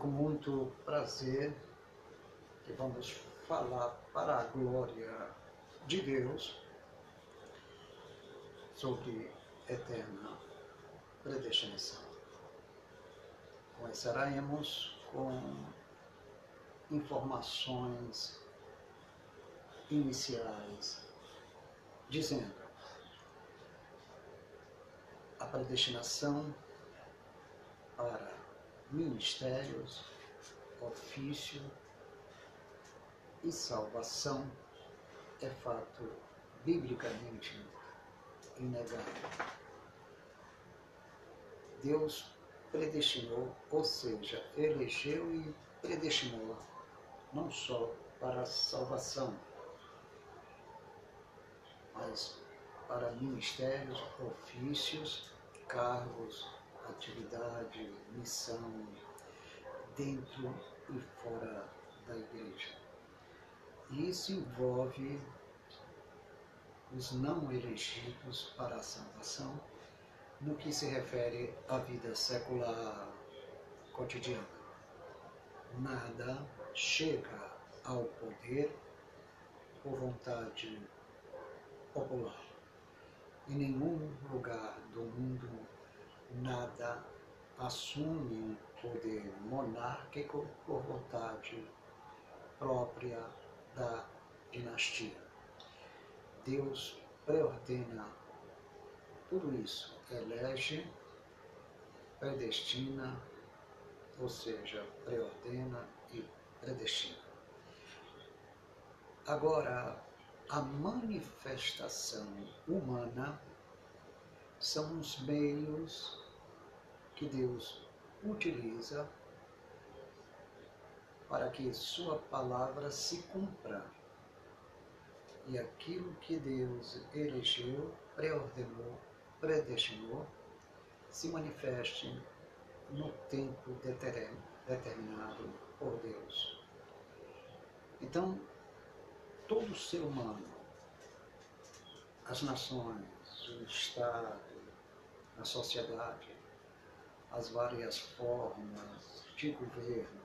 com muito prazer que vamos falar para a glória de Deus sobre eterna predestinação. Começaremos com informações iniciais, dizendo a predestinação para ministérios, ofício e salvação é fato biblicamente inegável. Deus predestinou, ou seja, elegeu e predestinou não só para a salvação, mas para ministérios, ofícios, cargos, atividade, missão, dentro e fora da igreja. Isso envolve os não elegidos para a salvação no que se refere à vida secular cotidiana. Nada chega ao poder por vontade popular. Em nenhum lugar do mundo nada assume um poder monárquico por vontade própria da dinastia. Deus preordena tudo isso, elege, predestina, ou seja, preordena e predestina. Agora, a manifestação humana são os meios que Deus utiliza para que Sua palavra se cumpra. E aquilo que Deus elegeu, preordenou, predestinou, se manifeste no tempo determinado por Deus. Então, todo ser humano, as nações, o Estado, a sociedade, as várias formas de governo,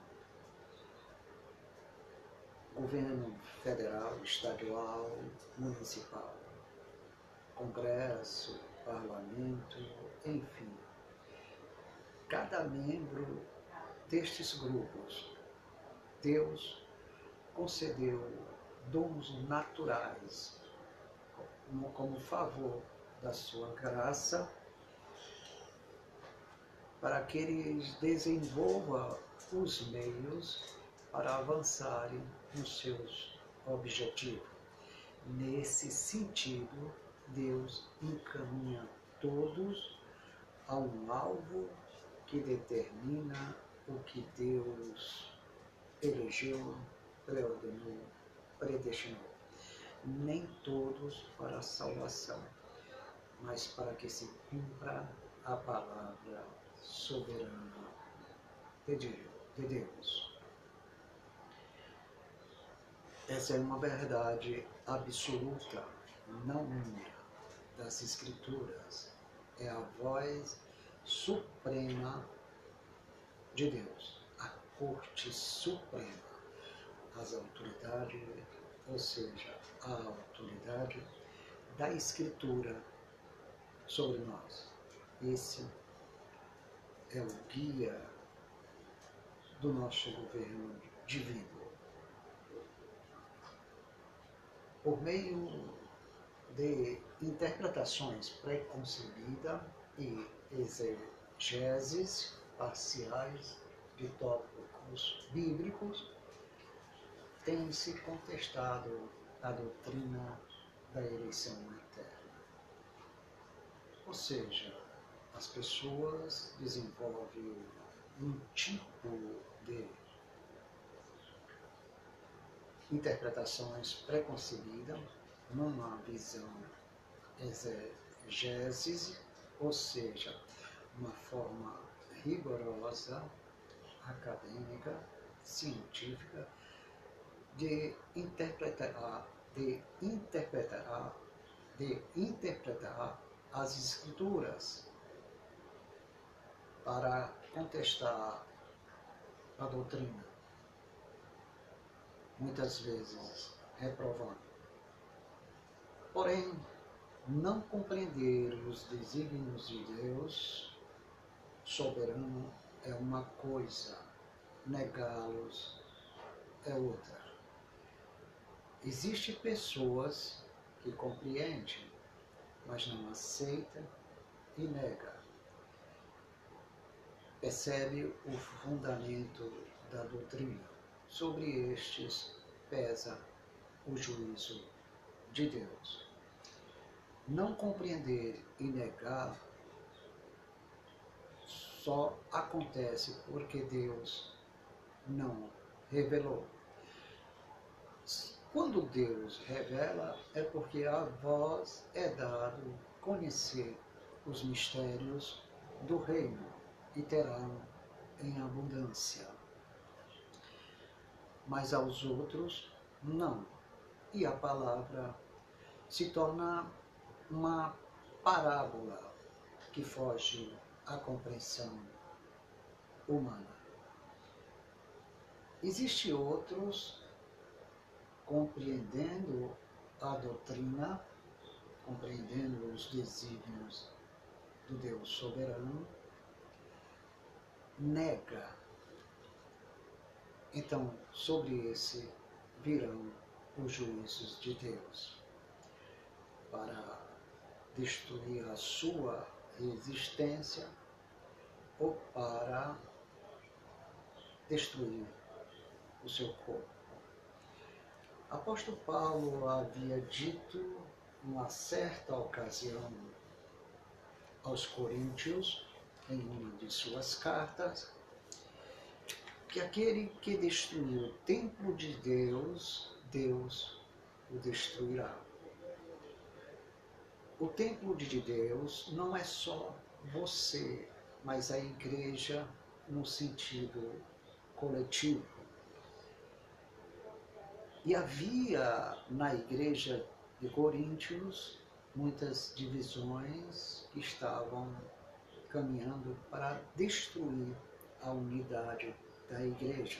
governo federal, estadual, municipal, congresso, parlamento, enfim. Cada membro destes grupos, Deus concedeu dons naturais como, como favor da sua graça para que eles desenvolvam os meios para avançarem nos seus objetivos. Nesse sentido, Deus encaminha todos a um alvo que determina o que Deus elegeu, preordenou, predestinou. Nem todos para a salvação, mas para que se cumpra a palavra soberana de Deus. Essa é uma verdade absoluta, não única, das Escrituras. É a voz suprema de Deus, a corte suprema, as autoridades, ou seja, a autoridade da Escritura sobre nós. Esse é o guia do nosso governo divino. Por meio de interpretações preconcebidas e exegeses parciais de tópicos bíblicos, tem-se contestado a doutrina da eleição eterna. Ou seja, as pessoas desenvolvem um tipo de interpretações preconcebidas numa visão exegese, ou seja, uma forma rigorosa, acadêmica, científica, de interpretar, de interpretar, de interpretar as escrituras para contestar a doutrina, muitas vezes reprovando. Porém, não compreender os desígnios de Deus soberano é uma coisa, negá-los é outra. Existem pessoas que compreendem, mas não aceitam e negam. Percebe o fundamento da doutrina. Sobre estes pesa o juízo de Deus. Não compreender e negar só acontece porque Deus não revelou. Quando Deus revela, é porque a vós é dado conhecer os mistérios do reino e terão em abundância. Mas aos outros, não. E a palavra se torna uma parábola que foge à compreensão humana. Existem outros compreendendo a doutrina, compreendendo os desígnios do Deus soberano, nega. Então, sobre esse virão os juízos de Deus para destruir a sua existência ou para destruir o seu corpo. Apóstolo Paulo havia dito numa certa ocasião aos Coríntios, em uma de suas cartas, que aquele que destruiu o templo de Deus, Deus o destruirá. O templo de Deus não é só você, mas a igreja no sentido coletivo. E havia na igreja de Coríntios muitas divisões que estavam caminhando para destruir a unidade da igreja.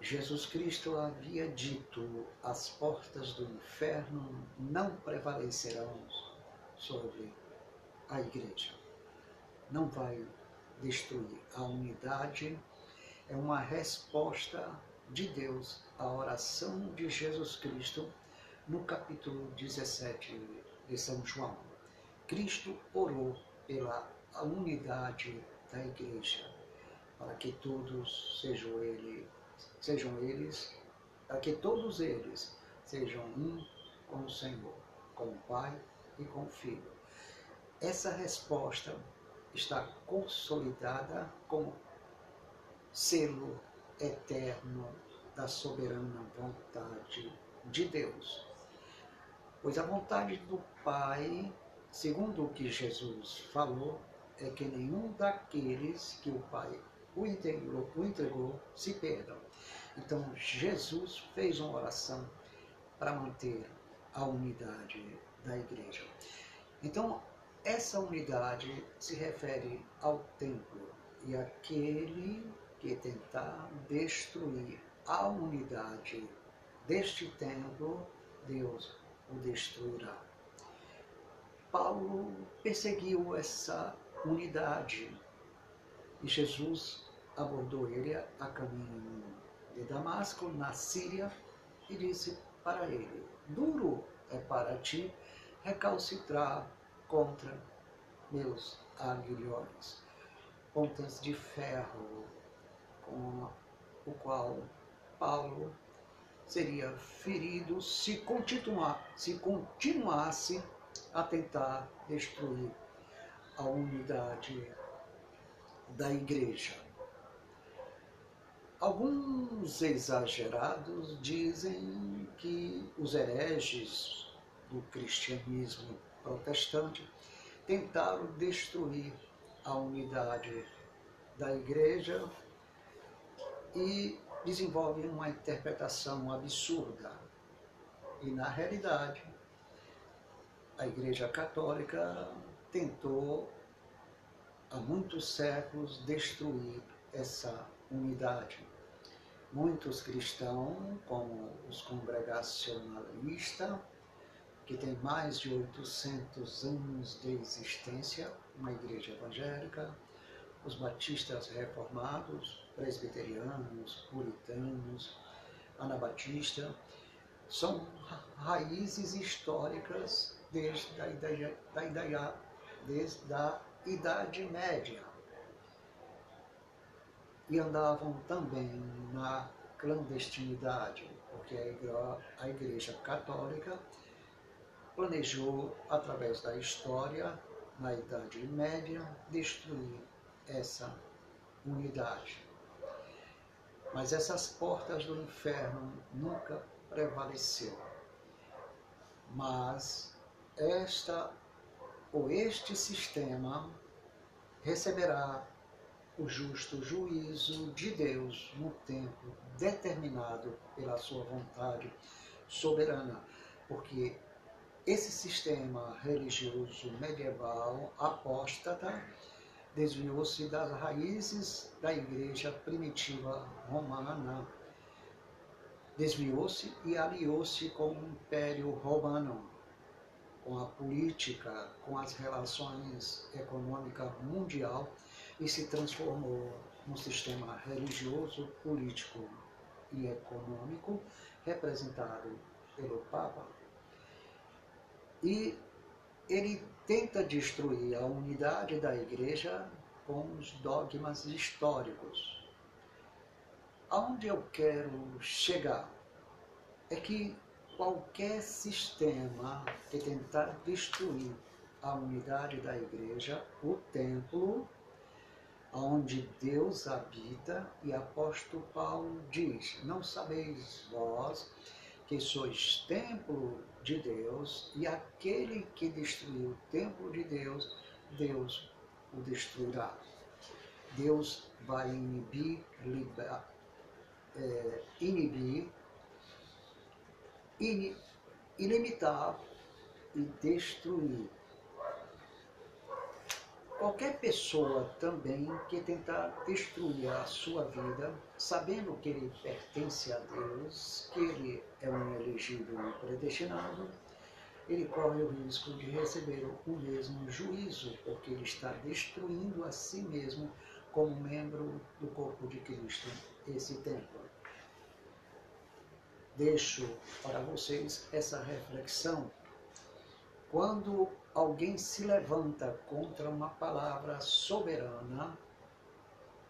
Jesus Cristo havia dito: as portas do inferno não prevalecerão sobre a igreja. Não vai destruir a unidade. É uma resposta de Deus a oração de Jesus Cristo no capítulo 17 de São João. Cristo orou pela unidade da igreja, para que todos sejam ele, sejam eles, para que todos eles sejam um com o Senhor, com o Pai e com o Filho. Essa resposta está consolidada como selo eterno da soberana vontade de Deus. Pois a vontade do Pai, segundo o que Jesus falou, é que nenhum daqueles que o Pai o entregou, o entregou se perdam. Então Jesus fez uma oração para manter a unidade da igreja. Então essa unidade se refere ao templo e aquele que tentar destruir a unidade deste templo, Deus o destruirá. Paulo perseguiu essa unidade e Jesus abordou ele a caminho de Damasco, na Síria, e disse para ele: Duro é para ti recalcitrar contra meus aguilhões pontas de ferro com o qual Paulo seria ferido se continuar, se continuasse a tentar destruir a unidade da igreja. Alguns exagerados dizem que os hereges do cristianismo protestante tentaram destruir a unidade da igreja e desenvolvem uma interpretação absurda. E na realidade, a Igreja Católica tentou há muitos séculos destruir essa unidade. Muitos cristãos, como os congregacionalistas, que tem mais de 800 anos de existência, uma igreja evangélica, os batistas reformados, presbiterianos, puritanos, anabatista, são raízes históricas desde a idade, da idade, desde a Idade Média. E andavam também na clandestinidade, porque a Igreja Católica planejou, através da história, na Idade Média, destruir essa unidade. Mas essas portas do inferno nunca prevaleceu. Mas esta ou este sistema receberá o justo juízo de Deus no tempo determinado pela sua vontade soberana, porque esse sistema religioso medieval apóstata desviou-se das raízes da igreja primitiva romana, desviou-se e aliou-se com o Império Romano, com a política, com as relações econômicas mundial e se transformou num sistema religioso, político e econômico representado pelo Papa. E ele tenta destruir a unidade da igreja com os dogmas históricos. Aonde eu quero chegar é que qualquer sistema que tentar destruir a unidade da igreja, o templo, onde Deus habita, e apóstolo Paulo diz: Não sabeis vós que sois templo de Deus, e aquele que destruiu o templo de Deus, Deus o destruirá. Deus vai inibir, liber, é, inibir, ilimitar e destruir. Qualquer pessoa também que tentar destruir a sua vida, sabendo que ele pertence a Deus, que ele é um elegido predestinado, ele corre o risco de receber o mesmo juízo, porque ele está destruindo a si mesmo como membro do corpo de Cristo, esse templo. Deixo para vocês essa reflexão. Quando alguém se levanta contra uma palavra soberana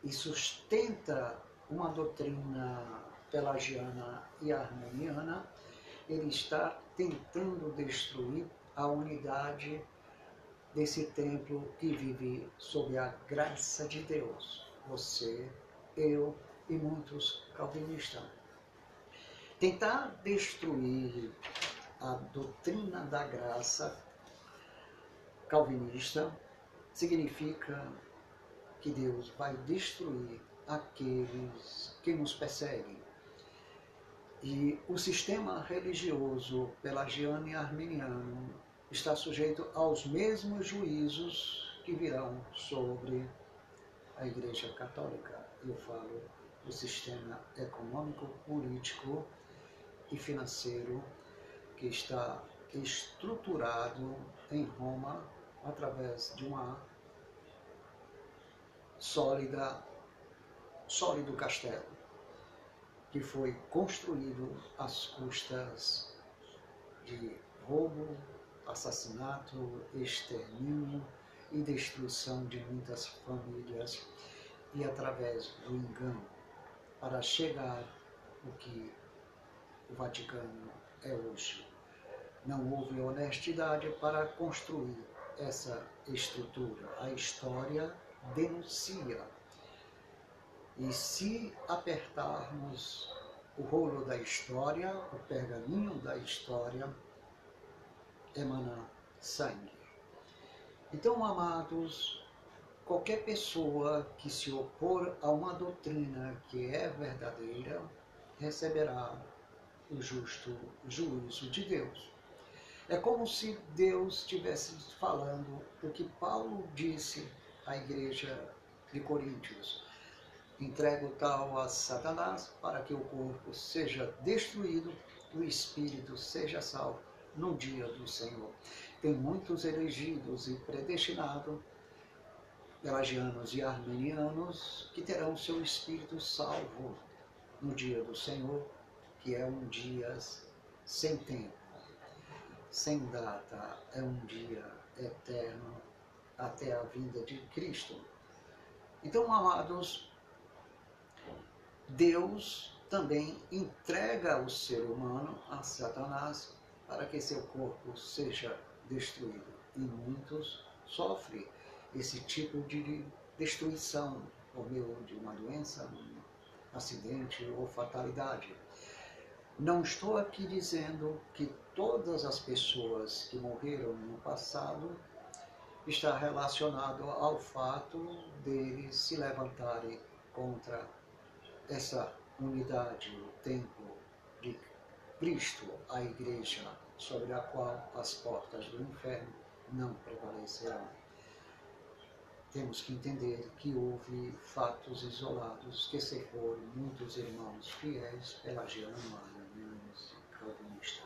e sustenta uma doutrina pelagiana e armeniana, ele está tentando destruir a unidade desse templo que vive sob a graça de Deus. Você, eu e muitos calvinistas. Tentar destruir a doutrina da graça calvinista significa que Deus vai destruir aqueles que nos perseguem. E o sistema religioso pelagiano e arminiano está sujeito aos mesmos juízos que virão sobre a Igreja Católica. Eu falo do sistema econômico, político e financeiro que está estruturado em Roma através de uma sólida, sólido castelo que foi construído às custas de roubo, assassinato, extermínio e destruição de muitas famílias e através do engano. Para chegar o que o Vaticano é hoje. Não houve honestidade para construir essa estrutura. A história denuncia. E se apertarmos o rolo da história, o pergaminho da história, emana sangue. Então, amados, qualquer pessoa que se opor a uma doutrina que é verdadeira receberá o justo juízo de Deus. É como se Deus estivesse falando o que Paulo disse à igreja de Coríntios. entrego tal a Satanás para que o corpo seja destruído, o espírito seja salvo no dia do Senhor. Tem muitos elegidos e predestinados, pelagianos e armenianos, que terão seu espírito salvo no dia do Senhor, que é um dia sem tempo, sem data, é um dia eterno até a vinda de Cristo. Então, amados, Deus também entrega o ser humano a Satanás para que seu corpo seja destruído. E muitos sofrem esse tipo de destruição por meio de uma doença, um acidente ou fatalidade. Não estou aqui dizendo que todas as pessoas que morreram no passado está relacionado ao fato deles se levantarem contra essa unidade, o templo de Cristo, a igreja, sobre a qual as portas do inferno não prevalecerão. Temos que entender que houve fatos isolados que se foram muitos irmãos fiéis, pelagianos, arianos calvinistas.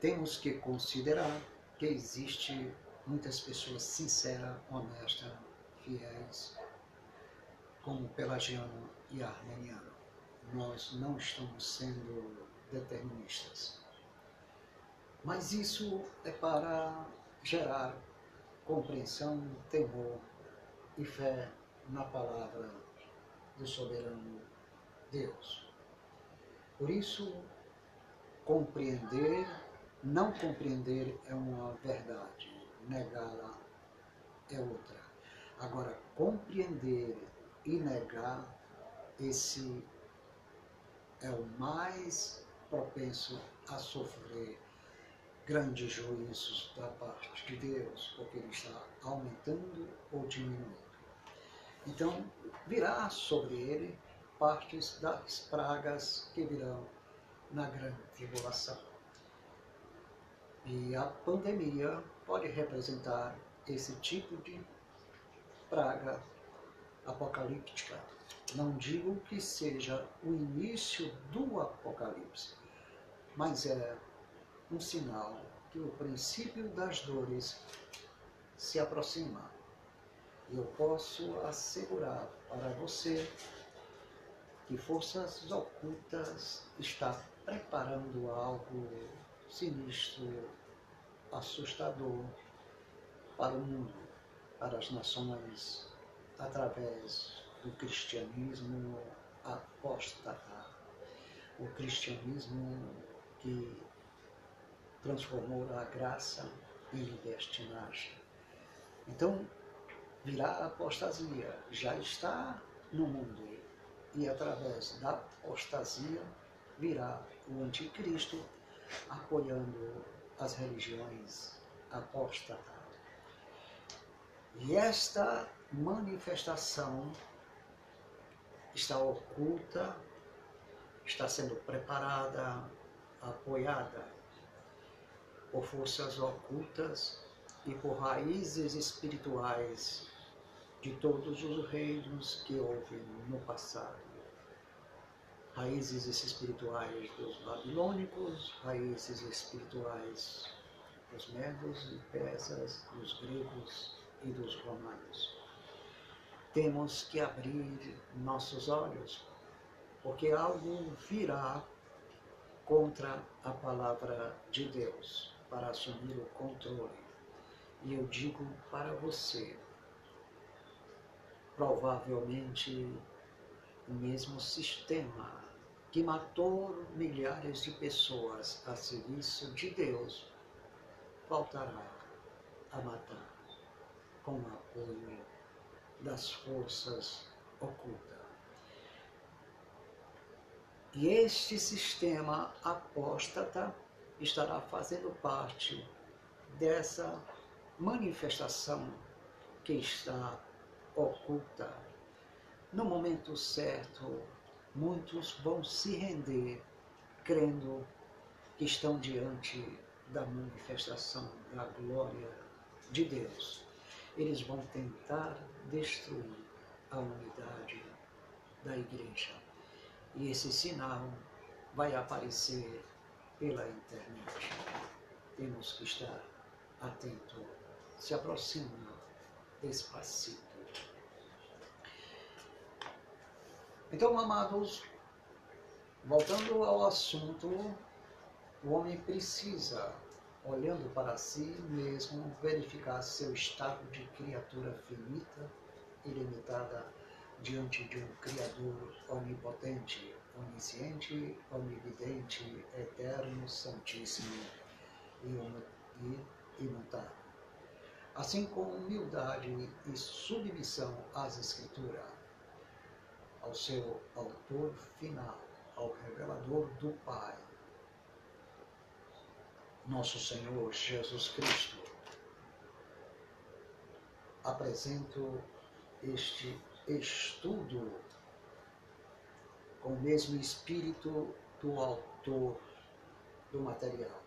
Temos que considerar que existe muitas pessoas sinceras, honestas, fiéis, como pelagiano e armeniano. Nós não estamos sendo deterministas. Mas isso é para gerar compreensão, temor e fé na palavra do soberano Deus. Por isso, compreender, não compreender é uma verdade, negá-la é outra. Agora, compreender e negar, esse é o mais propenso a sofrer grandes juízos da parte de Deus, porque ele está aumentando ou diminuindo. Então, virá sobre ele partes das pragas que virão na grande tribulação. E a pandemia pode representar esse tipo de praga apocalíptica não digo que seja o início do Apocalipse, mas é um sinal que o princípio das dores se aproxima. E eu posso assegurar para você que forças ocultas está preparando algo sinistro, assustador para o mundo, para as nações, através do cristianismo apóstata, o cristianismo que transformou a graça em libertinagem. Então, virá a apostasia, já está no mundo, e através da apostasia virá o anticristo apoiando as religiões apóstatas. E esta manifestação está oculta, está sendo preparada, apoiada por forças ocultas e por raízes espirituais de todos os reinos que houve no passado. Raízes espirituais dos babilônicos, raízes espirituais dos medos e persas, dos gregos e dos romanos temos que abrir nossos olhos, porque algo virá contra a palavra de Deus para assumir o controle. E eu digo para você, provavelmente o mesmo sistema que matou milhares de pessoas a serviço de Deus voltará a matar com apoio das forças ocultas. E este sistema apóstata estará fazendo parte dessa manifestação que está oculta. No momento certo, muitos vão se render crendo que estão diante da manifestação da glória de Deus eles vão tentar destruir a unidade da igreja. E esse sinal vai aparecer pela internet. Temos que estar atento. Se aproxima despacito. Então, amados, voltando ao assunto, o homem precisa, olhando para si mesmo, verificar seu estado de criatura finita e limitada diante de um Criador onipotente, onisciente, onividente, eterno, santíssimo e imutável. Assim com humildade e submissão às Escrituras, ao seu autor final, ao revelador do Pai, nosso Senhor Jesus Cristo. Apresento este estudo com o mesmo espírito do autor do material.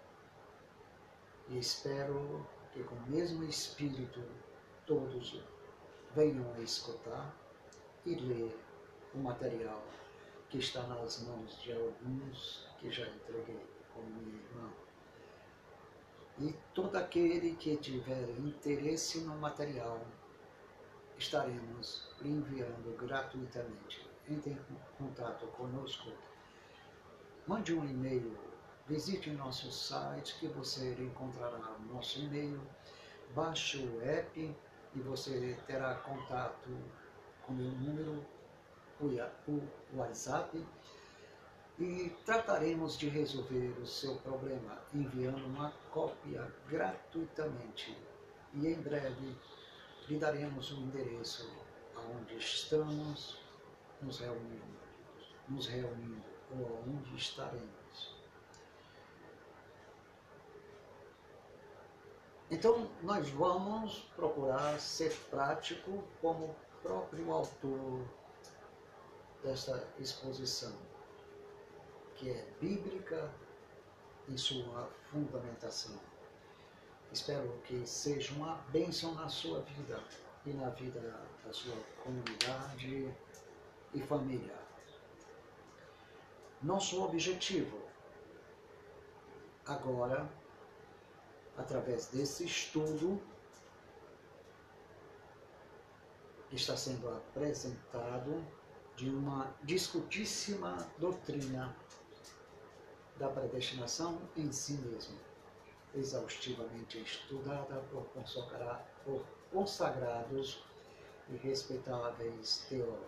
E espero que com o mesmo espírito todos venham a escutar e ler o material que está nas mãos de alguns que já entreguei, como minha irmã. E todo aquele que tiver interesse no material, estaremos enviando gratuitamente. Entre em contato conosco. Mande um e-mail, visite nosso site que você encontrará o nosso e-mail, baixe o app e você terá contato com o meu número o WhatsApp e trataremos de resolver o seu problema enviando uma cópia gratuitamente e em breve lhe daremos o endereço aonde estamos nos reunindo, nos reunindo ou aonde estaremos. Então, nós vamos procurar ser prático como o próprio autor desta exposição, que é bíblica em sua fundamentação. Espero que seja uma bênção na sua vida e na vida da sua comunidade e família. Nosso objetivo agora, através desse estudo, está sendo apresentado de uma discutíssima doutrina da predestinação em si mesmo, exaustivamente estudada por, por consagrados e respeitáveis teólogos.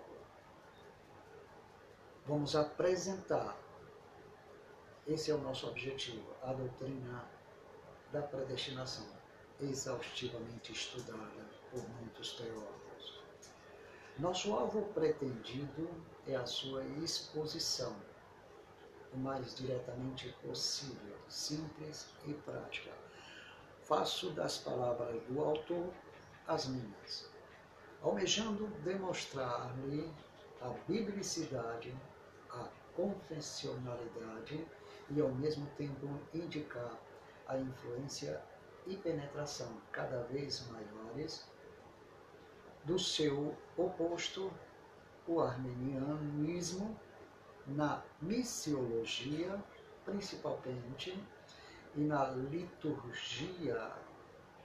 Vamos apresentar, esse é o nosso objetivo, a doutrina da predestinação, exaustivamente estudada por muitos teólogos. Nosso alvo pretendido é a sua exposição, o mais diretamente possível, simples e prática. Faço das palavras do autor as minhas, almejando demonstrar-lhe a biblicidade, a confessionalidade e, ao mesmo tempo, indicar a influência e penetração cada vez maiores do seu oposto, o armenianismo, na missiologia, principalmente, e na liturgia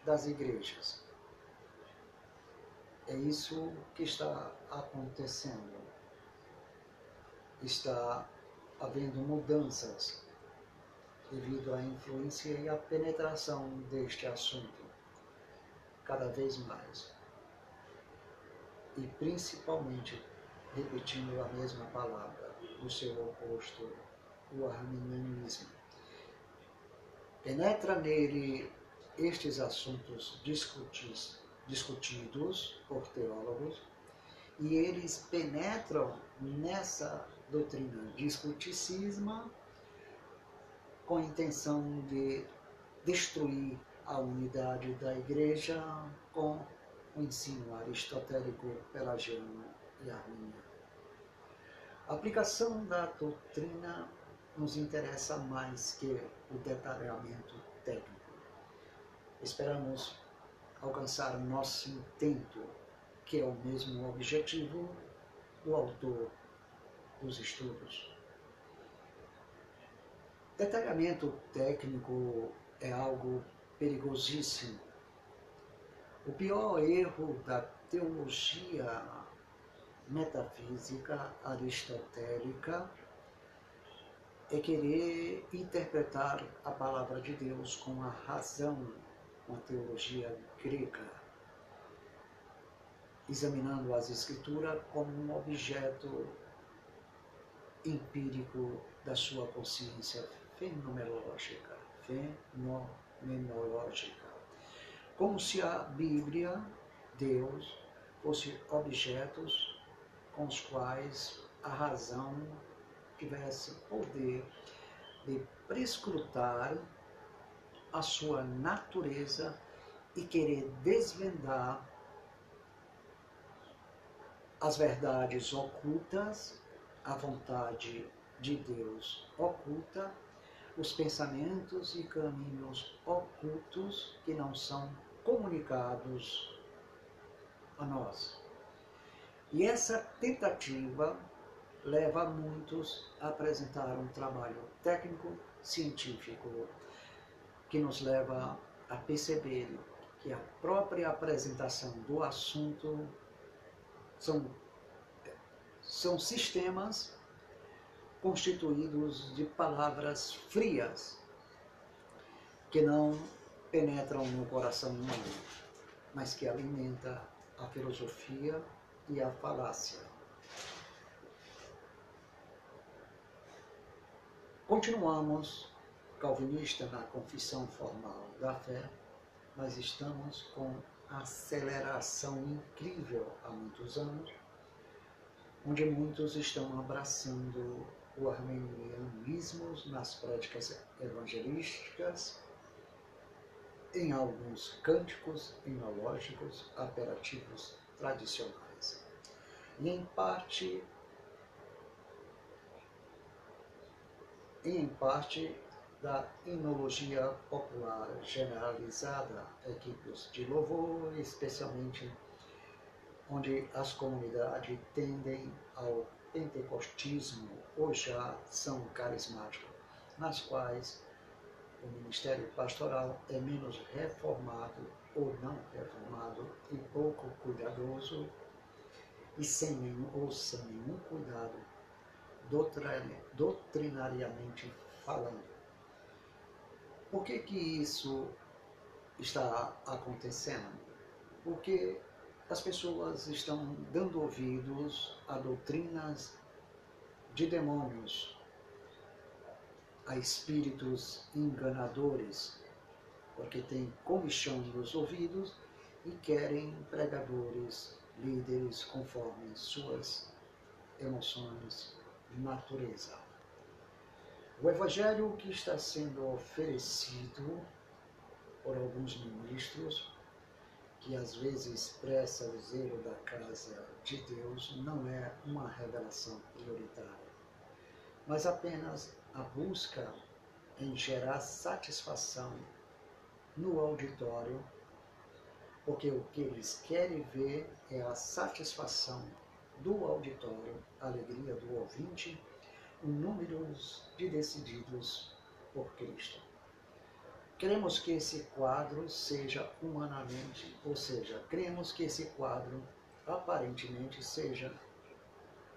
das igrejas. É isso que está acontecendo. Está havendo mudanças devido à influência e à penetração deste assunto cada vez mais e principalmente repetindo a mesma palavra do seu oposto, o arminianismo. Penetra nele estes assuntos discutis, discutidos por teólogos e eles penetram nessa doutrina discuticisma com a intenção de destruir a unidade da igreja com o ensino aristotélico pelagiano e arminiano. A aplicação da doutrina nos interessa mais que o detalhamento técnico. Esperamos alcançar nosso intento, que é o mesmo objetivo do autor dos estudos. Detalhamento técnico é algo perigosíssimo. O pior erro da teologia metafísica aristotélica é querer interpretar a palavra de Deus com a razão, com a teologia grega, examinando as escrituras como um objeto empírico da sua consciência fenomenológica, fenomenológica, como se a Bíblia, Deus, fosse objetos com os quais a razão tivesse poder de prescrutar a sua natureza e querer desvendar as verdades ocultas, a vontade de Deus oculta, os pensamentos e caminhos ocultos que não são comunicados a nós. E essa tentativa leva muitos a apresentar um trabalho técnico, científico, que nos leva a perceber que a própria apresentação do assunto são, são sistemas constituídos de palavras frias que não penetram no coração humano, mas que alimenta a filosofia e a falácia. Continuamos calvinista na confissão formal da fé, mas estamos com aceleração incrível há muitos anos, onde muitos estão abraçando o armenianismo nas práticas evangelísticas, em alguns cânticos enológicos apelativos tradicionais. E em parte e em parte da inologia popular generalizada, equipes de louvor, especialmente onde as comunidades tendem ao pentecostismo ou já são carismáticos, nas quais o ministério pastoral é menos reformado ou não reformado e pouco cuidadoso e sem nenhum, ou sem nenhum cuidado doutrinariamente falando. Por que, que isso está acontecendo? Porque as pessoas estão dando ouvidos a doutrinas de demônios, a espíritos enganadores, porque têm comichão nos ouvidos e querem pregadores, líderes conforme suas emoções natureza. O evangelho que está sendo oferecido por alguns ministros, que às vezes expressa o zelo da casa de Deus, não é uma revelação prioritária, mas apenas a busca em gerar satisfação no auditório, porque o que eles querem ver é a satisfação do auditório, a alegria do ouvinte, um número de decididos por Cristo. Queremos que esse quadro seja humanamente, ou seja, queremos que esse quadro aparentemente seja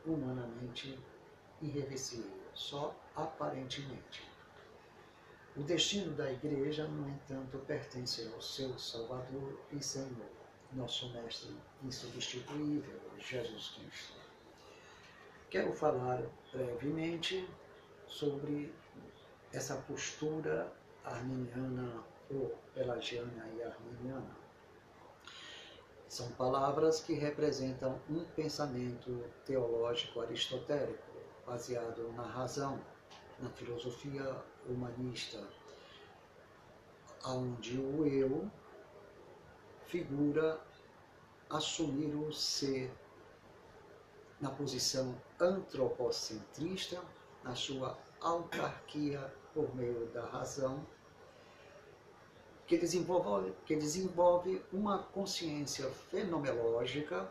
humanamente irreversível, só aparentemente. O destino da igreja, no entanto, pertence ao seu Salvador e Senhor nosso Mestre insubstituível, Jesus Cristo. Quero falar brevemente sobre essa postura arminiana ou pelagiana e arminiana. São palavras que representam um pensamento teológico aristotélico, baseado na razão, na filosofia humanista, onde o eu figura assumir o ser na posição antropocentrista, na sua autarquia por meio da razão, que desenvolve, que desenvolve uma consciência fenomenológica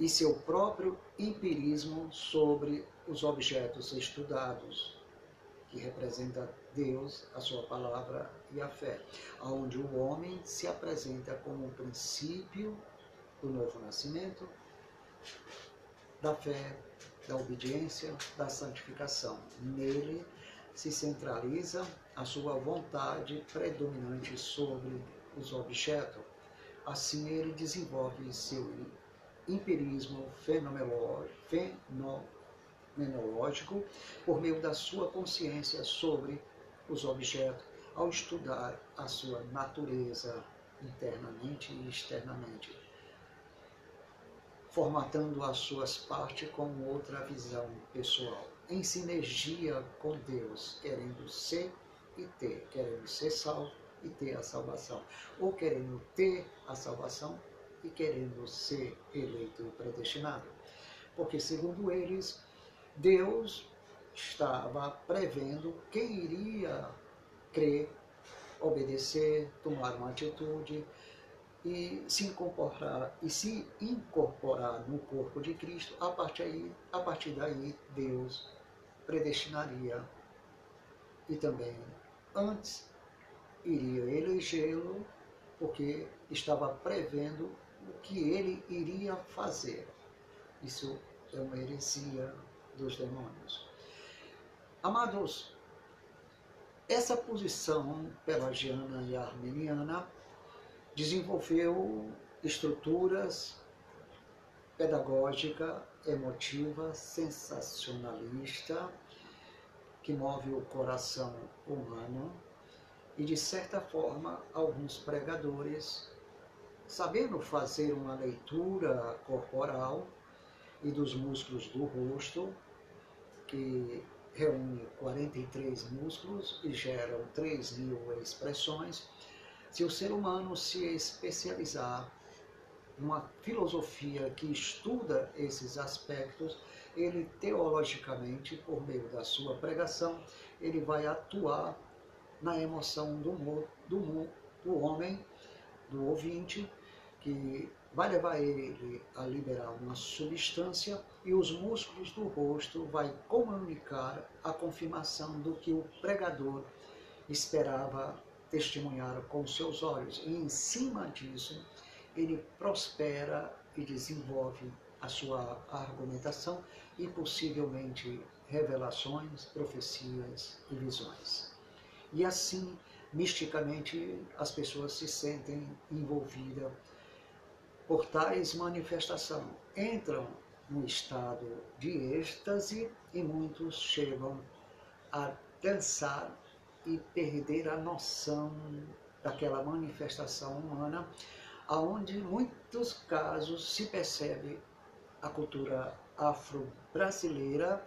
e seu próprio empirismo sobre os objetos estudados, que representa Deus, a sua palavra e a fé, onde o homem se apresenta como o princípio do novo nascimento, da fé, da obediência, da santificação. Nele se centraliza a sua vontade predominante sobre os objetos. Assim, ele desenvolve seu empirismo fenomenológico por meio da sua consciência sobre os objetos, ao estudar a sua natureza internamente e externamente, formatando as suas partes com outra visão pessoal, em sinergia com Deus, querendo ser e ter, querendo ser salvo e ter a salvação, ou querendo ter a salvação e querendo ser eleito e predestinado. Porque, segundo eles, Deus estava prevendo quem iria crer, obedecer, tomar uma atitude e se incorporar e se incorporar no corpo de Cristo. A partir aí, a partir daí, Deus predestinaria e também antes iria elegê-lo porque estava prevendo o que ele iria fazer. Isso é uma heresia dos demônios. Amados, essa posição pelagiana e armeniana desenvolveu estruturas pedagógica, emotiva, sensacionalista, que move o coração humano e, de certa forma, alguns pregadores, sabendo fazer uma leitura corporal e dos músculos do rosto, que reúne 43 músculos e geram 3 mil expressões, se o ser humano se especializar numa filosofia que estuda esses aspectos, ele teologicamente, por meio da sua pregação, ele vai atuar na emoção do, do, do homem, do ouvinte, que vai levar ele a liberar uma substância e os músculos do rosto vai comunicar a confirmação do que o pregador esperava testemunhar com seus olhos. E em cima disso, ele prospera e desenvolve a sua argumentação e possivelmente revelações, profecias e visões. E assim, misticamente, as pessoas se sentem envolvidas por tais manifestações. Entram no estado de êxtase e muitos chegam a dançar e perder a noção daquela manifestação humana, aonde em muitos casos se percebe a cultura afro-brasileira,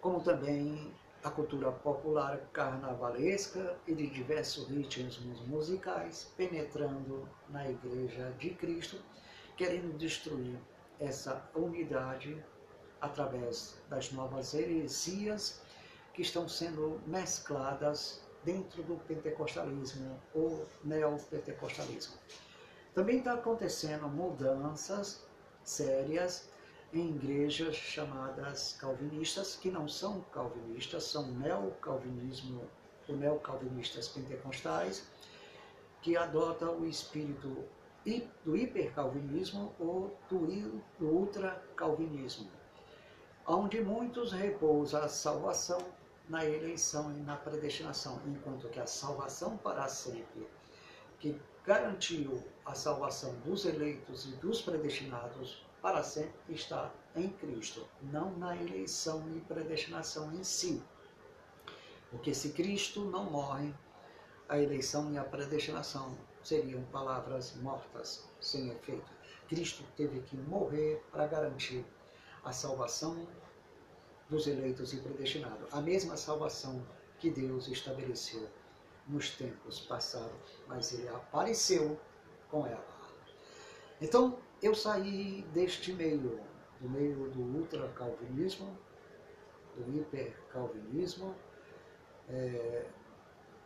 como também a cultura popular carnavalesca e de diversos ritmos musicais penetrando na Igreja de Cristo, querendo destruir essa unidade através das novas heresias que estão sendo mescladas dentro do pentecostalismo ou neopentecostalismo. Também está acontecendo mudanças sérias em igrejas chamadas calvinistas, que não são calvinistas, são neocalvinismo ou neocalvinistas pentecostais, que adotam o espírito do hipercalvinismo ou do, ultracalvinismo, onde muitos repousam a salvação na eleição e na predestinação, enquanto que a salvação para sempre, que garantiu a salvação dos eleitos e dos predestinados, para sempre está em Cristo, não na eleição e predestinação em si. Porque se Cristo não morre, a eleição e a predestinação seriam palavras mortas, sem efeito. Cristo teve que morrer para garantir a salvação dos eleitos e predestinados. A mesma salvação que Deus estabeleceu nos tempos passados, mas ele apareceu com ela. Então, eu saí deste meio, do meio do ultracalvinismo, do hipercalvinismo, é,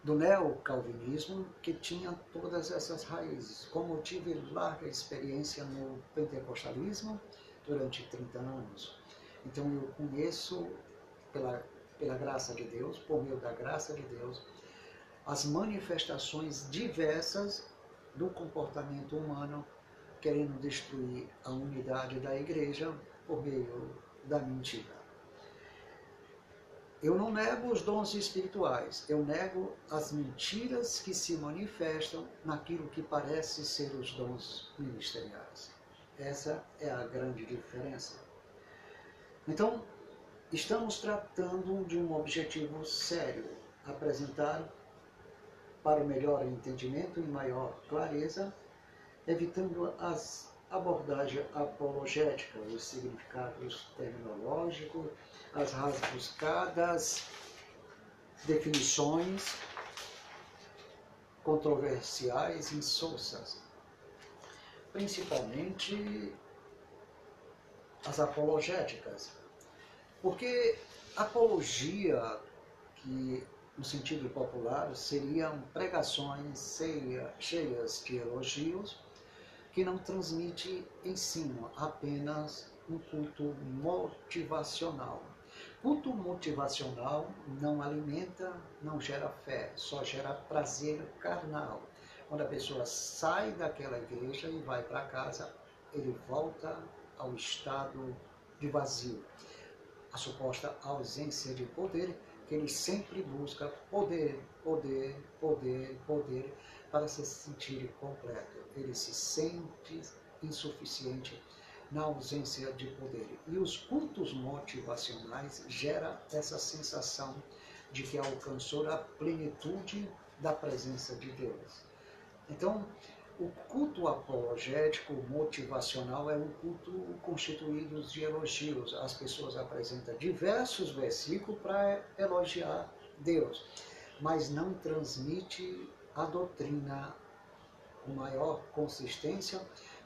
do neocalvinismo que tinha todas essas raízes. Como eu tive larga experiência no pentecostalismo durante 30 anos, então eu conheço, pela, pela graça de Deus, por meio da graça de Deus, as manifestações diversas do comportamento humano querendo destruir a unidade da igreja por meio da mentira. Eu não nego os dons espirituais, eu nego as mentiras que se manifestam naquilo que parece ser os dons ministeriais. Essa é a grande diferença. Então, estamos tratando de um objetivo sério, apresentar para o melhor entendimento e maior clareza, evitando as abordagens apologéticas, os significados terminológicos, as rasbuscadas definições controversiais e insossas, principalmente as apologéticas. Porque apologia, que no sentido popular seriam pregações cheias de elogios, que não transmite ensino, apenas um culto motivacional. Culto motivacional não alimenta, não gera fé, só gera prazer carnal. Quando a pessoa sai daquela igreja e vai para casa, ele volta ao estado de vazio. A suposta ausência de poder, que ele sempre busca poder, poder, poder, poder, para se sentir completo. Ele se sente insuficiente na ausência de poder. E os cultos motivacionais gera essa sensação de que alcançou a plenitude da presença de Deus. Então, o culto apologético motivacional é um culto constituído de elogios. As pessoas apresentam diversos versículos para elogiar Deus, mas não transmite a doutrina com maior consistência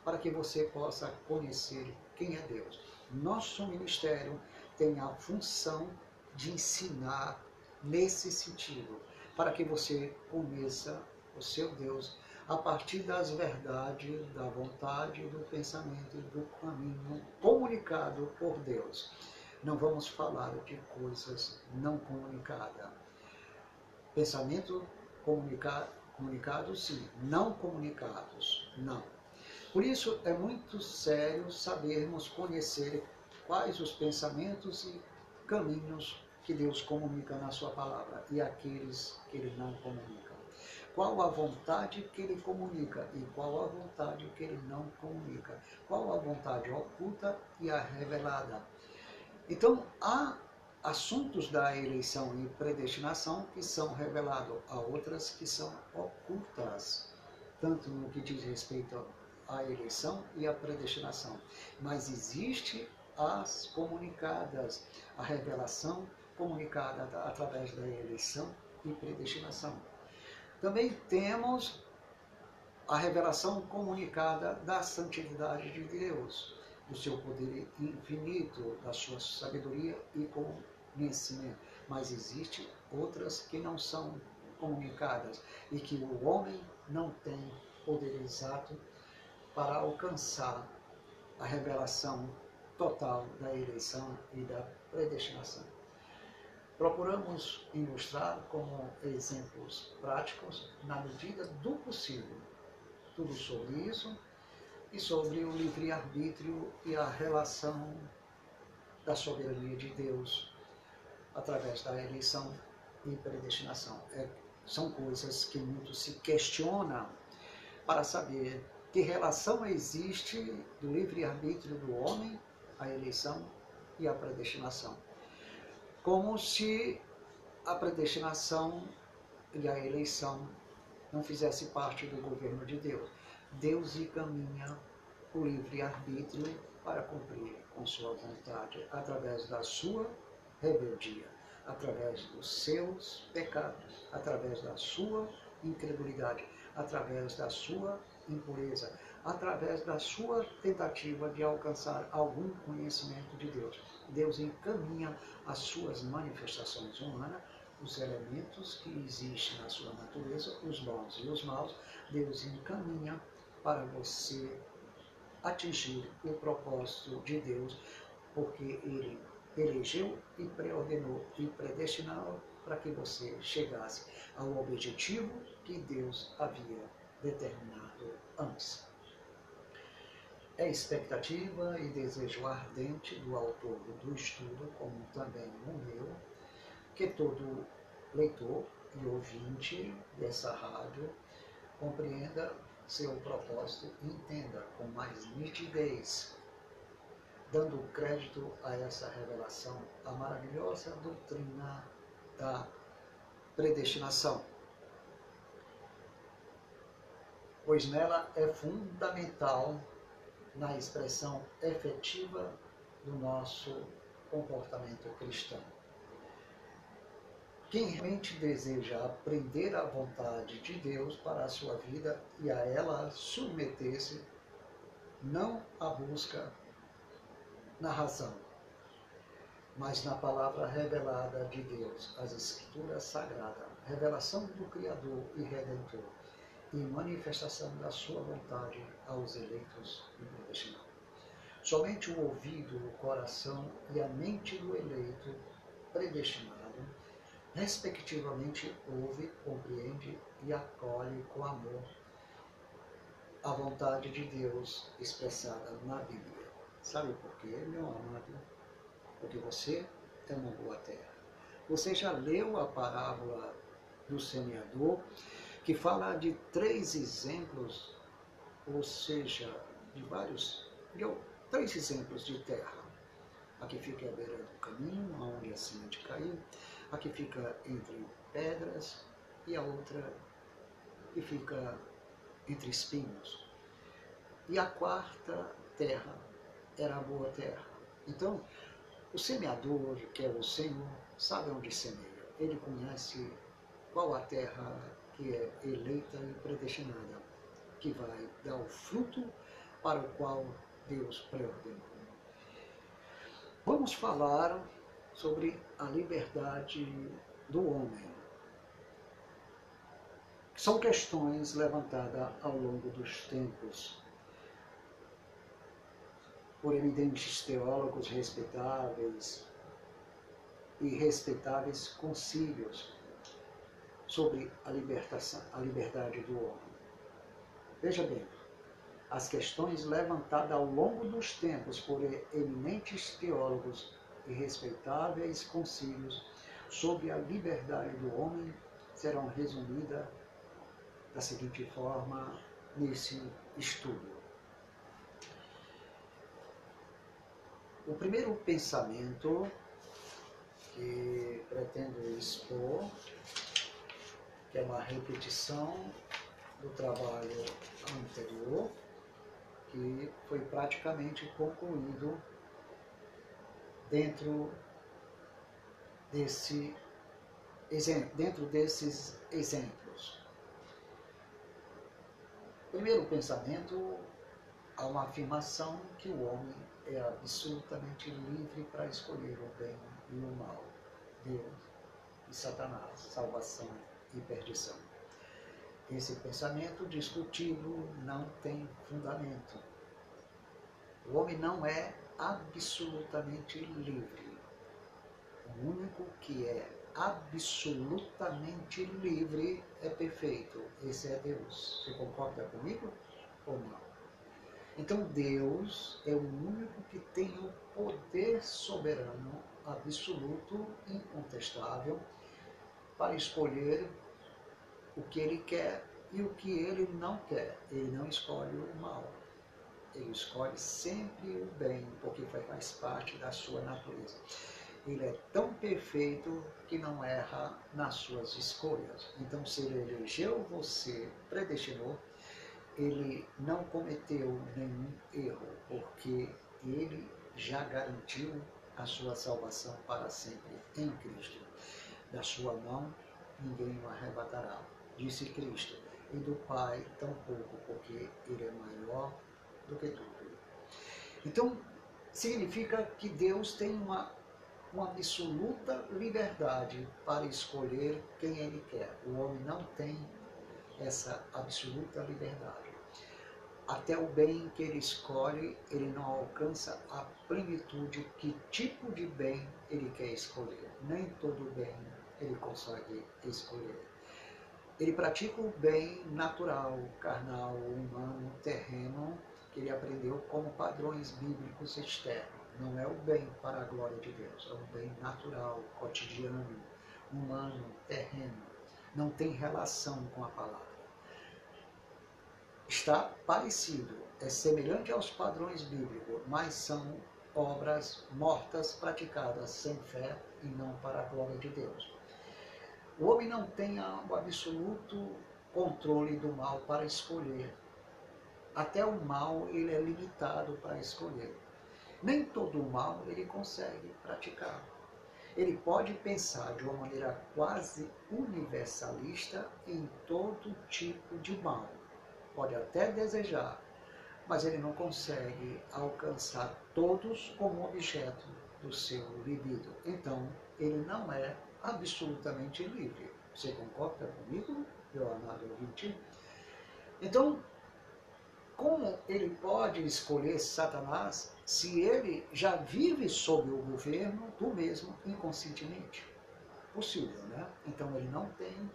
para que você possa conhecer quem é Deus. Nosso ministério tem a função de ensinar nesse sentido, para que você conheça o seu Deus a partir das verdades, da vontade, do pensamento, do caminho comunicado por Deus. Não vamos falar de coisas não comunicadas. Pensamento comunicado, comunicado sim, não comunicados, não. Por isso é muito sério sabermos conhecer quais os pensamentos e caminhos que Deus comunica na sua palavra e aqueles que ele não comunica. Qual a vontade que ele comunica e qual a vontade que ele não comunica. Qual a vontade oculta e a revelada. Então, há assuntos da eleição e predestinação que são revelados, há outras que são ocultas, tanto no que diz respeito a eleição e a predestinação. Mas existe as comunicadas, a revelação comunicada através da eleição e predestinação. Também temos a revelação comunicada da santidade de Deus, do seu poder infinito, da sua sabedoria e conhecimento. Mas existe outras que não são comunicadas e que o homem não tem poder exato para alcançar a revelação total da eleição e da predestinação. Procuramos ilustrar como exemplos práticos, na medida do possível, tudo sobre isso e sobre o livre-arbítrio e a relação da soberania de Deus através da eleição e predestinação. É, são coisas que muito se questionam para saber que relação existe do livre-arbítrio do homem, a eleição e a predestinação. Como se a predestinação e a eleição não fizesse parte do governo de Deus. Deus encaminha o livre-arbítrio para cumprir com sua vontade através da sua rebeldia, através dos seus pecados, através da sua incredulidade, através da sua impureza, através da sua tentativa de alcançar algum conhecimento de Deus. Deus encaminha as suas manifestações humanas os elementos que existem na sua natureza, os bons e os maus, Deus encaminha para você atingir o propósito de Deus, porque Ele elegeu e preordenou e predestinou para que você chegasse ao objetivo que Deus havia determinado antes. É expectativa e desejo ardente do autor do estudo, como também o meu, que todo leitor e ouvinte dessa rádio compreenda seu propósito e entenda com mais nitidez, dando crédito a essa revelação, a maravilhosa doutrina da predestinação. Pois nela é fundamental na expressão efetiva do nosso comportamento cristão. Quem realmente deseja aprender a vontade de Deus para a sua vida e a ela submeter-se, não a busca na razão, mas na palavra revelada de Deus, as Escrituras Sagradas, revelação do Criador e Redentor e manifestação da sua vontade aos eleitos e predestinados. Somente o ouvido, o coração e a mente do eleito predestinado respectivamente, ouve, compreende e acolhe com amor a vontade de Deus expressada na Bíblia. Sabe por quê, meu amado? Porque você é uma boa terra. Você já leu a parábola do semeador, que fala de três exemplos, ou seja, de vários, de três exemplos de terra. Aqui fica à beira do caminho, onde a semente caiu a que fica entre pedras e a outra que fica entre espinhos. E a quarta terra era a boa terra. Então, o semeador, que é o Senhor, sabe onde semeia. Ele conhece qual a terra que é eleita e predestinada, que vai dar o fruto para o qual Deus preordenou. Vamos falar sobre a liberdade do homem. São questões levantadas ao longo dos tempos por eminentes teólogos respeitáveis e respeitáveis concílios sobre a libertação, a liberdade do homem. Veja bem, as questões levantadas ao longo dos tempos por eminentes teólogos e respeitáveis concílios sobre a liberdade do homem serão resumidas da seguinte forma nesse estudo. O primeiro pensamento que pretendo expor, que é uma repetição do trabalho anterior, que foi praticamente concluído dentro desse exemplo, dentro desses exemplos. Primeiro pensamento, há uma afirmação que o homem é absolutamente livre para escolher o bem e o mal, Deus e Satanás, salvação e perdição. Esse pensamento discutível não tem fundamento. O homem não é absolutamente livre. O único que é absolutamente livre é perfeito. Esse é Deus. Você concorda comigo ou não? Então Deus é o único que tem o poder soberano, absoluto, incontestável, para escolher o que ele quer e o que ele não quer. Ele não escolhe o mal ele escolhe sempre o bem, porque faz parte da sua natureza. Ele é tão perfeito que não erra nas suas escolhas. Então, se ele elegeu você, predestinou, ele não cometeu nenhum erro, porque ele já garantiu a sua salvação para sempre em Cristo. Da sua mão ninguém o arrebatará, disse Cristo, e do Pai tampouco, porque ele é maior do que tudo. Então, significa que Deus tem uma uma absoluta liberdade para escolher quem ele quer. O homem não tem essa absoluta liberdade. Até o bem que ele escolhe, ele não alcança a plenitude que tipo de bem ele quer escolher. Nem todo bem ele consegue escolher. Ele pratica o bem natural, carnal, humano, terreno, que ele aprendeu como padrões bíblicos externos. Não é o bem para a glória de Deus, é o bem natural, cotidiano, humano, terreno. Não tem relação com a palavra. Está parecido, é semelhante aos padrões bíblicos, mas são obras mortas praticadas sem fé e não para a glória de Deus. O homem não tem o absoluto controle do mal para escolher. Até o mal ele é limitado para escolher. Nem todo o mal ele consegue praticar. Ele pode pensar de uma maneira quase universalista em todo tipo de mal. Pode até desejar, mas ele não consegue alcançar todos como objeto do seu libido. Então, ele não é absolutamente livre. Você concorda comigo, meu amado ouvinte? Então, como ele pode escolher Satanás se ele já vive sob o governo do mesmo inconscientemente? Possível, né? Então ele não tem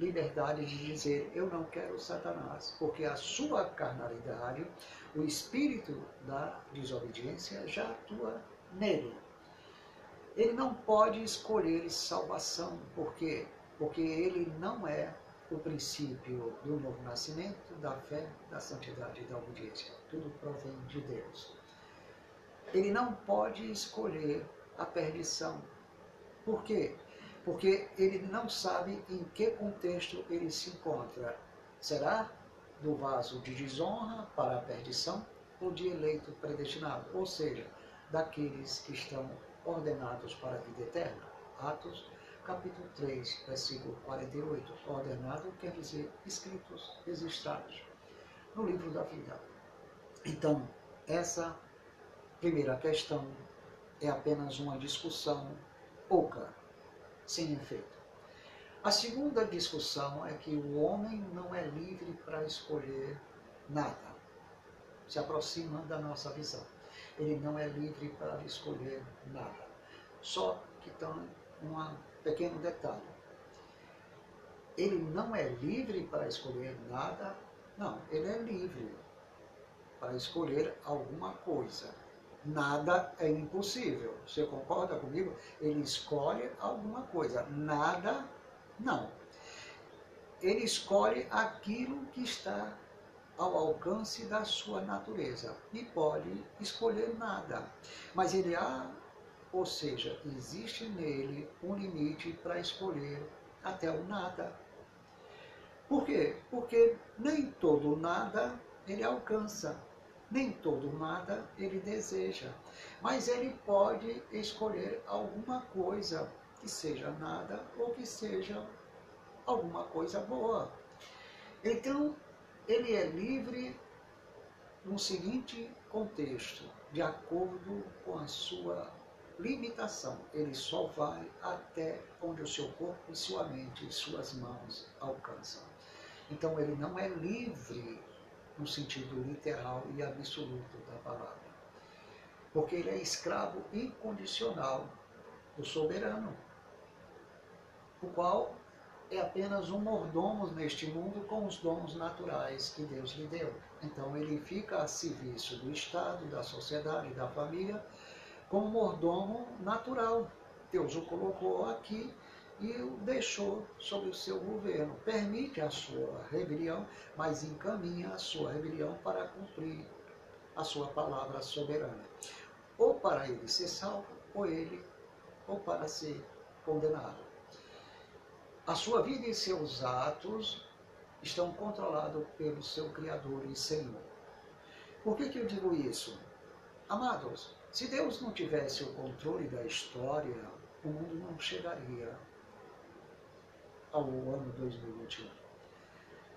liberdade de dizer eu não quero Satanás, porque a sua carnalidade, o espírito da desobediência já atua nele. Ele não pode escolher salvação, por quê? Porque ele não é o princípio do novo nascimento, da fé, da santidade e da obediência. Tudo provém de Deus. Ele não pode escolher a perdição. Por quê? Porque ele não sabe em que contexto ele se encontra. Será do vaso de desonra para a perdição ou de eleito predestinado? Ou seja, daqueles que estão ordenados para a vida eterna. Atos, capítulo 3, versículo 48. Ordenado quer dizer escritos, registrados no livro da vida. Então, essa primeira questão é apenas uma discussão pouca, sem efeito. A segunda discussão é que o homem não é livre para escolher nada. Se aproxima da nossa visão ele não é livre para escolher nada. Só que tem um pequeno detalhe. Ele não é livre para escolher nada, não, ele é livre para escolher alguma coisa. Nada é impossível. Você concorda comigo? Ele escolhe alguma coisa. Nada, não. Ele escolhe aquilo que está ao alcance da sua natureza e pode escolher nada. Mas ele há, ou seja, existe nele um limite para escolher até o nada. Por quê? Porque nem todo nada ele alcança, nem todo nada ele deseja. Mas ele pode escolher alguma coisa que seja nada ou que seja alguma coisa boa. Então, ele é livre no seguinte contexto, de acordo com a sua limitação. Ele só vai até onde o seu corpo sua mente e suas mãos alcançam. Então ele não é livre no sentido literal e absoluto da palavra. Porque ele é escravo incondicional do soberano, o qual é apenas um mordomo neste mundo com os dons naturais que Deus lhe deu. Então ele fica a serviço do Estado, da sociedade, da família, como mordomo natural. Deus o colocou aqui e o deixou sob o seu governo. Permite a sua rebelião, mas encaminha a sua rebelião para cumprir a sua palavra soberana. Ou para ele ser salvo, ou ele, ou para ser condenado. A sua vida e seus atos estão controlados pelo seu Criador e Senhor. Por que, que eu digo isso? Amados, se Deus não tivesse o controle da história, o mundo não chegaria ao ano 2021.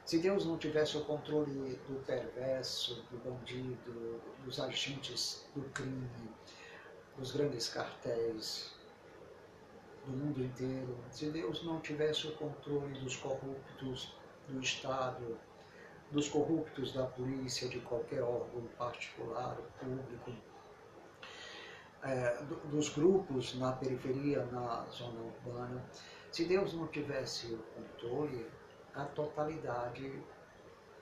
Se Deus não tivesse o controle do perverso, do bandido, dos agentes do crime, dos grandes cartéis, do mundo inteiro, se Deus não tivesse o controle dos corruptos do Estado, dos corruptos da polícia, de qualquer órgão particular público, é, dos grupos na periferia, na zona urbana, se Deus não tivesse o controle, a totalidade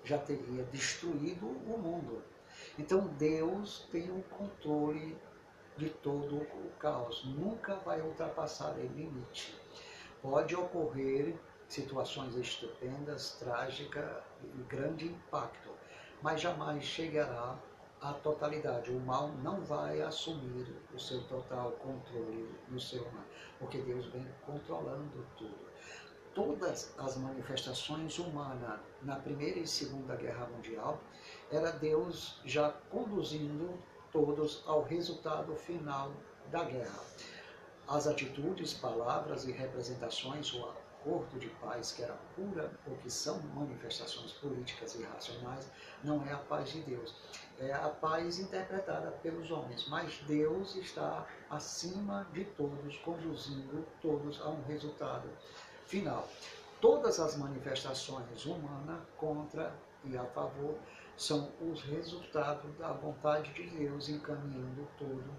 já teria destruído o mundo. Então Deus tem o controle de todo o caos, nunca vai ultrapassar o limite. Pode ocorrer situações estupendas, trágicas e grande impacto, mas jamais chegará à totalidade. O mal não vai assumir o seu total controle no ser humano, porque Deus vem controlando tudo. Todas as manifestações humanas na Primeira e Segunda Guerra Mundial era Deus já conduzindo todos ao resultado final da guerra. As atitudes, palavras e representações, acordo de paz, que era pura, ou que são manifestações políticas e racionais, não é a paz de Deus. É a paz interpretada pelos homens, mas Deus está acima de todos, conduzindo todos a um resultado final. Todas as manifestações humanas contra e a favor são os resultados da vontade de Deus encaminhando tudo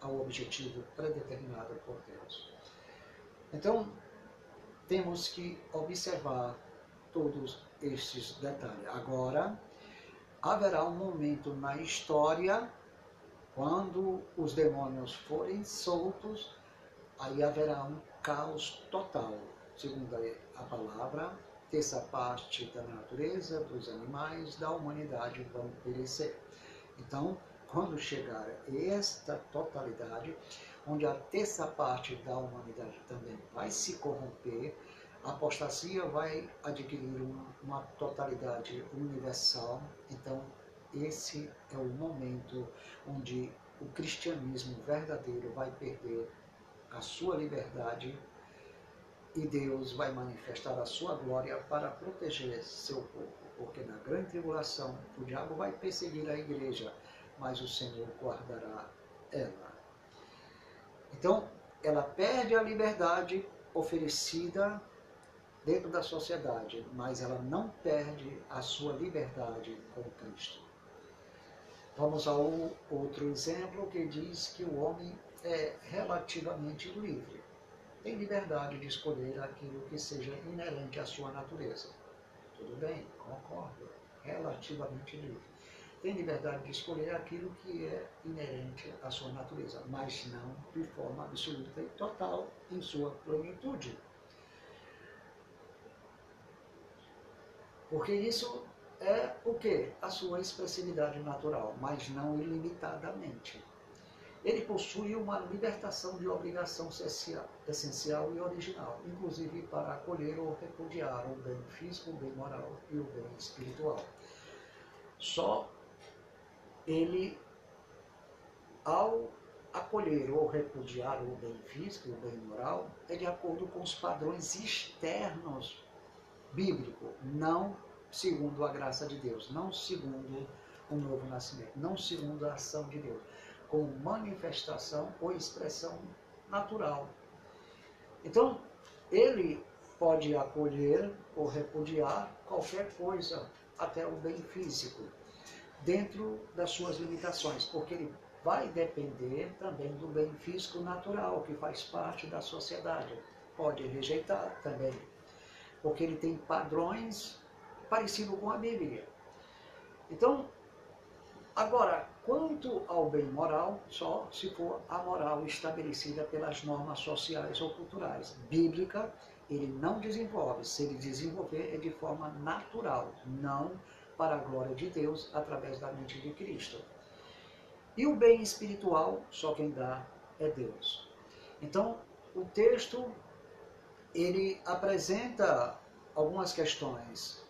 ao objetivo predeterminado por Deus. Então, temos que observar todos estes detalhes. Agora, haverá um momento na história quando os demônios forem soltos, aí haverá um caos total, segundo a palavra, terça parte da natureza, dos animais, da humanidade vão perecer. Então, quando chegar esta totalidade, onde a terça parte da humanidade também vai se corromper, a apostasia vai adquirir uma, uma totalidade universal. Então, esse é o momento onde o cristianismo verdadeiro vai perder a sua liberdade e Deus vai manifestar a sua glória para proteger seu povo, porque na grande tribulação o diabo vai perseguir a igreja, mas o Senhor guardará ela. Então, ela perde a liberdade oferecida dentro da sociedade, mas ela não perde a sua liberdade com Cristo. Vamos ao outro exemplo que diz que o homem é relativamente livre tem liberdade de escolher aquilo que seja inerente à sua natureza. Tudo bem, concordo, relativamente livre. Tem liberdade de escolher aquilo que é inerente à sua natureza, mas não de forma absoluta e total em sua plenitude. Porque isso é o que? A sua expressividade natural, mas não ilimitadamente ele possui uma libertação de obrigação essencial e original, inclusive para acolher ou repudiar o bem físico, o bem moral e o bem espiritual. Só ele, ao acolher ou repudiar o bem físico, o bem moral, é de acordo com os padrões externos bíblicos, não segundo a graça de Deus, não segundo o novo nascimento, não segundo a ação de Deus como manifestação ou expressão natural. Então, ele pode acolher ou repudiar qualquer coisa, até o bem físico, dentro das suas limitações, porque ele vai depender também do bem físico natural, que faz parte da sociedade. Pode rejeitar também, porque ele tem padrões parecidos com a Bíblia. Então, agora, Quanto ao bem moral, só se for a moral estabelecida pelas normas sociais ou culturais. Bíblica, ele não desenvolve. Se ele desenvolver, é de forma natural, não para a glória de Deus através da mente de Cristo. E o bem espiritual, só quem dá é Deus. Então, o texto ele apresenta algumas questões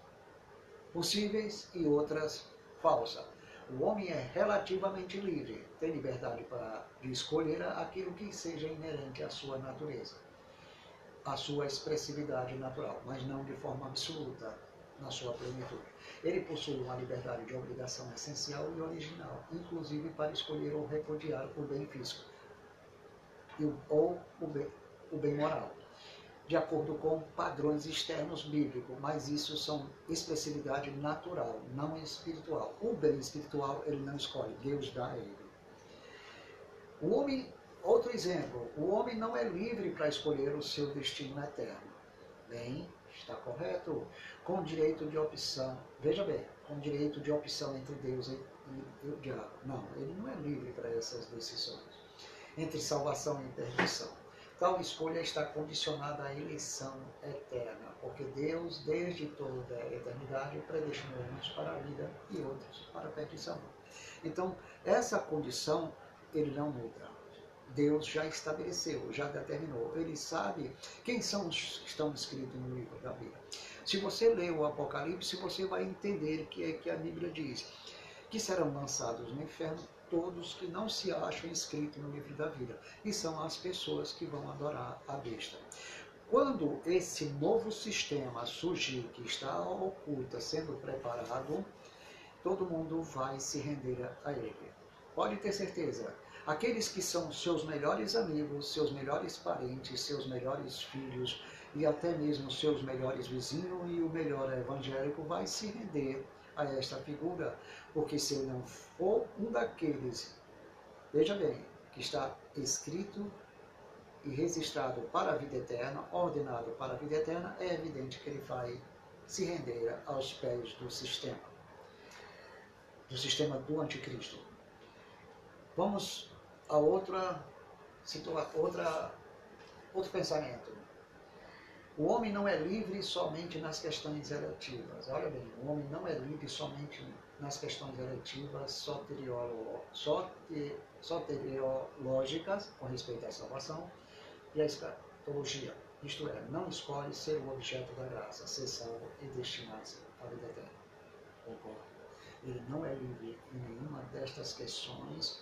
possíveis e outras falsas. O homem é relativamente livre, tem liberdade para escolher aquilo que seja inerente à sua natureza, à sua expressividade natural, mas não de forma absoluta na sua plenitude. Ele possui uma liberdade de obrigação essencial e original, inclusive para escolher ou repudiar o bem físico ou o bem, o bem moral, de acordo com padrões externos bíblicos, mas isso são expressividade natural, não espiritual. O bem espiritual ele não escolhe, Deus dá a ele. O homem, outro exemplo, o homem não é livre para escolher o seu destino eterno. Bem, está correto, com direito de opção. Veja bem, com direito de opção entre Deus e, e, e o diabo. Não, ele não é livre para essas decisões. Entre salvação e perdição. Tal escolha está condicionada à eleição eterna, porque Deus, desde toda a eternidade, predestinou uns para a vida e outros para a perdição. Então, essa condição ele não muda. Deus já estabeleceu, já determinou. Ele sabe quem são os que estão escritos no livro da Bíblia. Se você ler o Apocalipse, você vai entender que é que a Bíblia diz que serão lançados no inferno todos que não se acham inscritos no livro da vida, e são as pessoas que vão adorar a besta. Quando esse novo sistema surgir, que está oculta, sendo preparado, todo mundo vai se render a ele. Pode ter certeza, aqueles que são seus melhores amigos, seus melhores parentes, seus melhores filhos e até mesmo seus melhores vizinhos e o melhor evangélico vai se render a esta figura, porque se não for um daqueles, veja bem, que está escrito e registrado para a vida eterna, ordenado para a vida eterna, é evidente que ele vai se render aos pés do sistema, do sistema do anticristo. Vamos a outra, outra, outro pensamento. O homem não é livre somente nas questões eletivas. Olha bem, o homem não é livre somente nas questões eletivas soteriológicas com respeito à salvação e à escatologia. Isto é, não escolhe ser o objeto da graça, ser salvo e destinar-se à vida eterna. Ele não é livre em nenhuma destas questões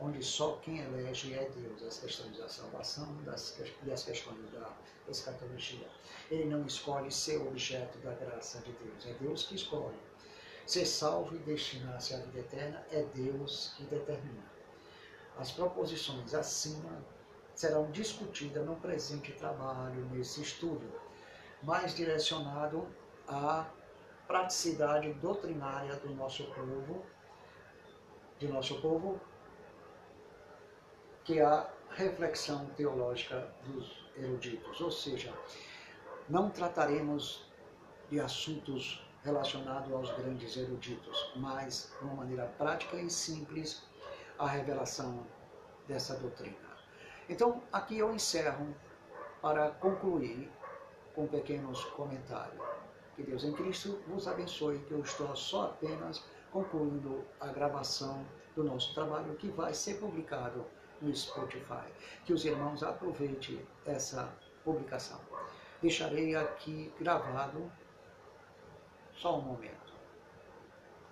onde só quem elege é Deus, as questões da salvação das, e as questões da escatologia. Ele não escolhe ser objeto da graça de Deus, é Deus que escolhe. Ser salvo e destinar-se à vida eterna é Deus que determina. As proposições acima serão discutidas no presente trabalho, nesse estudo, mais direcionado à praticidade doutrinária do nosso povo, de nosso povo, que é a reflexão teológica dos eruditos, ou seja, não trataremos de assuntos relacionados aos grandes eruditos, mas de uma maneira prática e simples a revelação dessa doutrina. Então, aqui eu encerro para concluir com pequenos comentários. Que Deus em Cristo vos abençoe, que eu estou só apenas concluindo a gravação do nosso trabalho que vai ser publicado no Spotify. Que os irmãos aproveitem essa publicação. Deixarei aqui gravado só um momento.